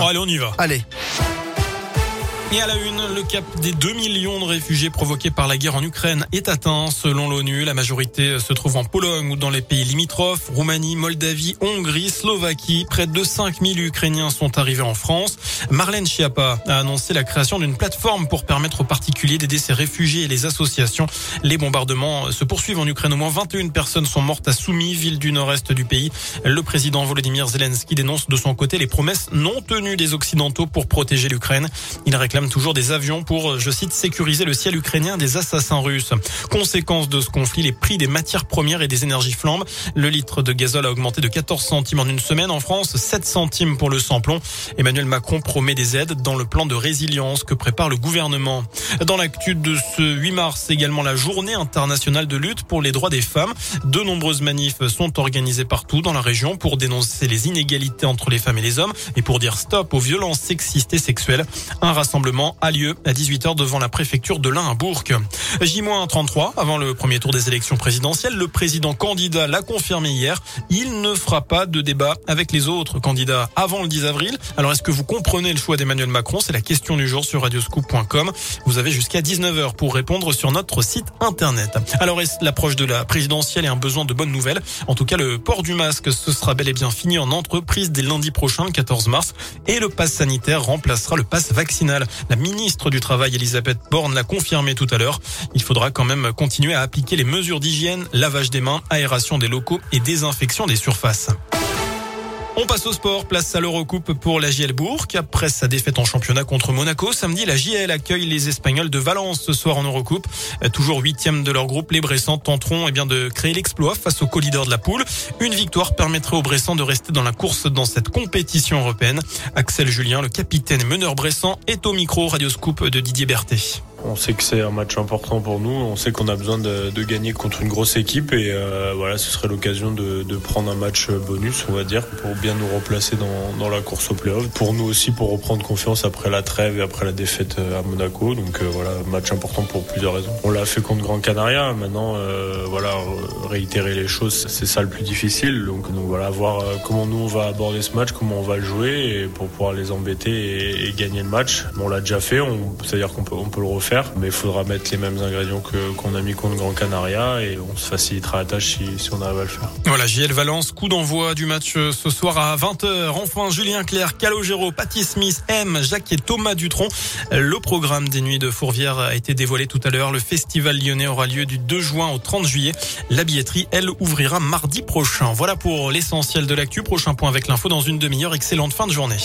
Bon, allez, on y va. Allez. Et à la une, le cap des 2 millions de réfugiés provoqués par la guerre en Ukraine est atteint. Selon l'ONU, la majorité se trouve en Pologne ou dans les pays limitrophes, Roumanie, Moldavie, Hongrie, Slovaquie. Près de 5000 Ukrainiens sont arrivés en France. Marlène Schiappa a annoncé la création d'une plateforme pour permettre aux particuliers d'aider ces réfugiés et les associations. Les bombardements se poursuivent en Ukraine. Au moins 21 personnes sont mortes à Soumy, ville du nord-est du pays. Le président Volodymyr Zelensky dénonce de son côté les promesses non tenues des Occidentaux pour protéger l'Ukraine. Il réclame toujours des avions pour, je cite, sécuriser le ciel ukrainien des assassins russes. Conséquence de ce conflit, les prix des matières premières et des énergies flambent. Le litre de gazole a augmenté de 14 centimes en une semaine. En France, 7 centimes pour le samplon. Emmanuel Macron promet des aides dans le plan de résilience que prépare le gouvernement. Dans l'actu de ce 8 mars, également la journée internationale de lutte pour les droits des femmes. De nombreuses manifs sont organisées partout dans la région pour dénoncer les inégalités entre les femmes et les hommes et pour dire stop aux violences sexistes et sexuelles. Un rassemblement a lieu à 18h devant la préfecture de l'Ain à Bourg. J-33 avant le premier tour des élections présidentielles. Le président candidat l'a confirmé hier. Il ne fera pas de débat avec les autres candidats avant le 10 avril. Alors est-ce que vous comprenez le choix d'Emmanuel Macron? C'est la question du jour sur radioscoop.com. Vous avez jusqu'à 19h pour répondre sur notre site internet. Alors est-ce l'approche de la présidentielle et un besoin de bonnes nouvelles? En tout cas, le port du masque, ce sera bel et bien fini en entreprise dès lundi prochain, le 14 mars. Et le pass sanitaire remplacera le pass vaccinal. La ministre du Travail, Elisabeth Borne, l'a confirmé tout à l'heure. Il faudra quand même continuer à appliquer les mesures d'hygiène, lavage des mains, aération des locaux et désinfection des surfaces. On passe au sport, place à l'Eurocoupe pour la JL Bourg. Après sa défaite en championnat contre Monaco, samedi, la JL accueille les Espagnols de Valence ce soir en Eurocoupe. Toujours huitième de leur groupe, les Bressans tenteront eh bien, de créer l'exploit face au co-leader de la poule. Une victoire permettrait aux Bressans de rester dans la course dans cette compétition européenne. Axel Julien, le capitaine meneur Bressan, est au micro Radioscoop de Didier Berthet. On sait que c'est un match important pour nous. On sait qu'on a besoin de, gagner contre une grosse équipe et euh, voilà, ce serait l'occasion de, prendre un match bonus, on va dire, pour bien nous replacer dans, la course au playoff. Pour nous aussi, pour reprendre confiance après la trêve et après la défaite euh, à Monaco. Donc euh, voilà, match important pour plusieurs raisons. On l'a fait contre Grand Canaria. Maintenant, voilà, réitérer les choses, c'est ça le plus difficile. Donc, voilà, voir comment nous on va aborder ce match, comment on va le jouer pour pouvoir les embêter et, gagner le match. Bon, on l'a déjà fait, c'est-à-dire qu'on peut, on peut le refaire mais il faudra mettre les mêmes ingrédients que qu'on a mis contre Grand Canaria et on se facilitera la tâche si, si on arrive à le faire. Voilà, JL Valence, coup d'envoi du match ce soir à 20h. Enfin, Julien Clerc, Calogero, Patty Smith, M, Jacques et Thomas Dutronc. Le programme des Nuits de Fourvière a été dévoilé tout à l'heure. Le festival lyonnais aura lieu du 2 juin au 30 juillet. La elle, ouvrira mardi prochain. Voilà pour l'essentiel de l'actu. Prochain point avec l'info dans une demi-heure. Excellente fin de journée.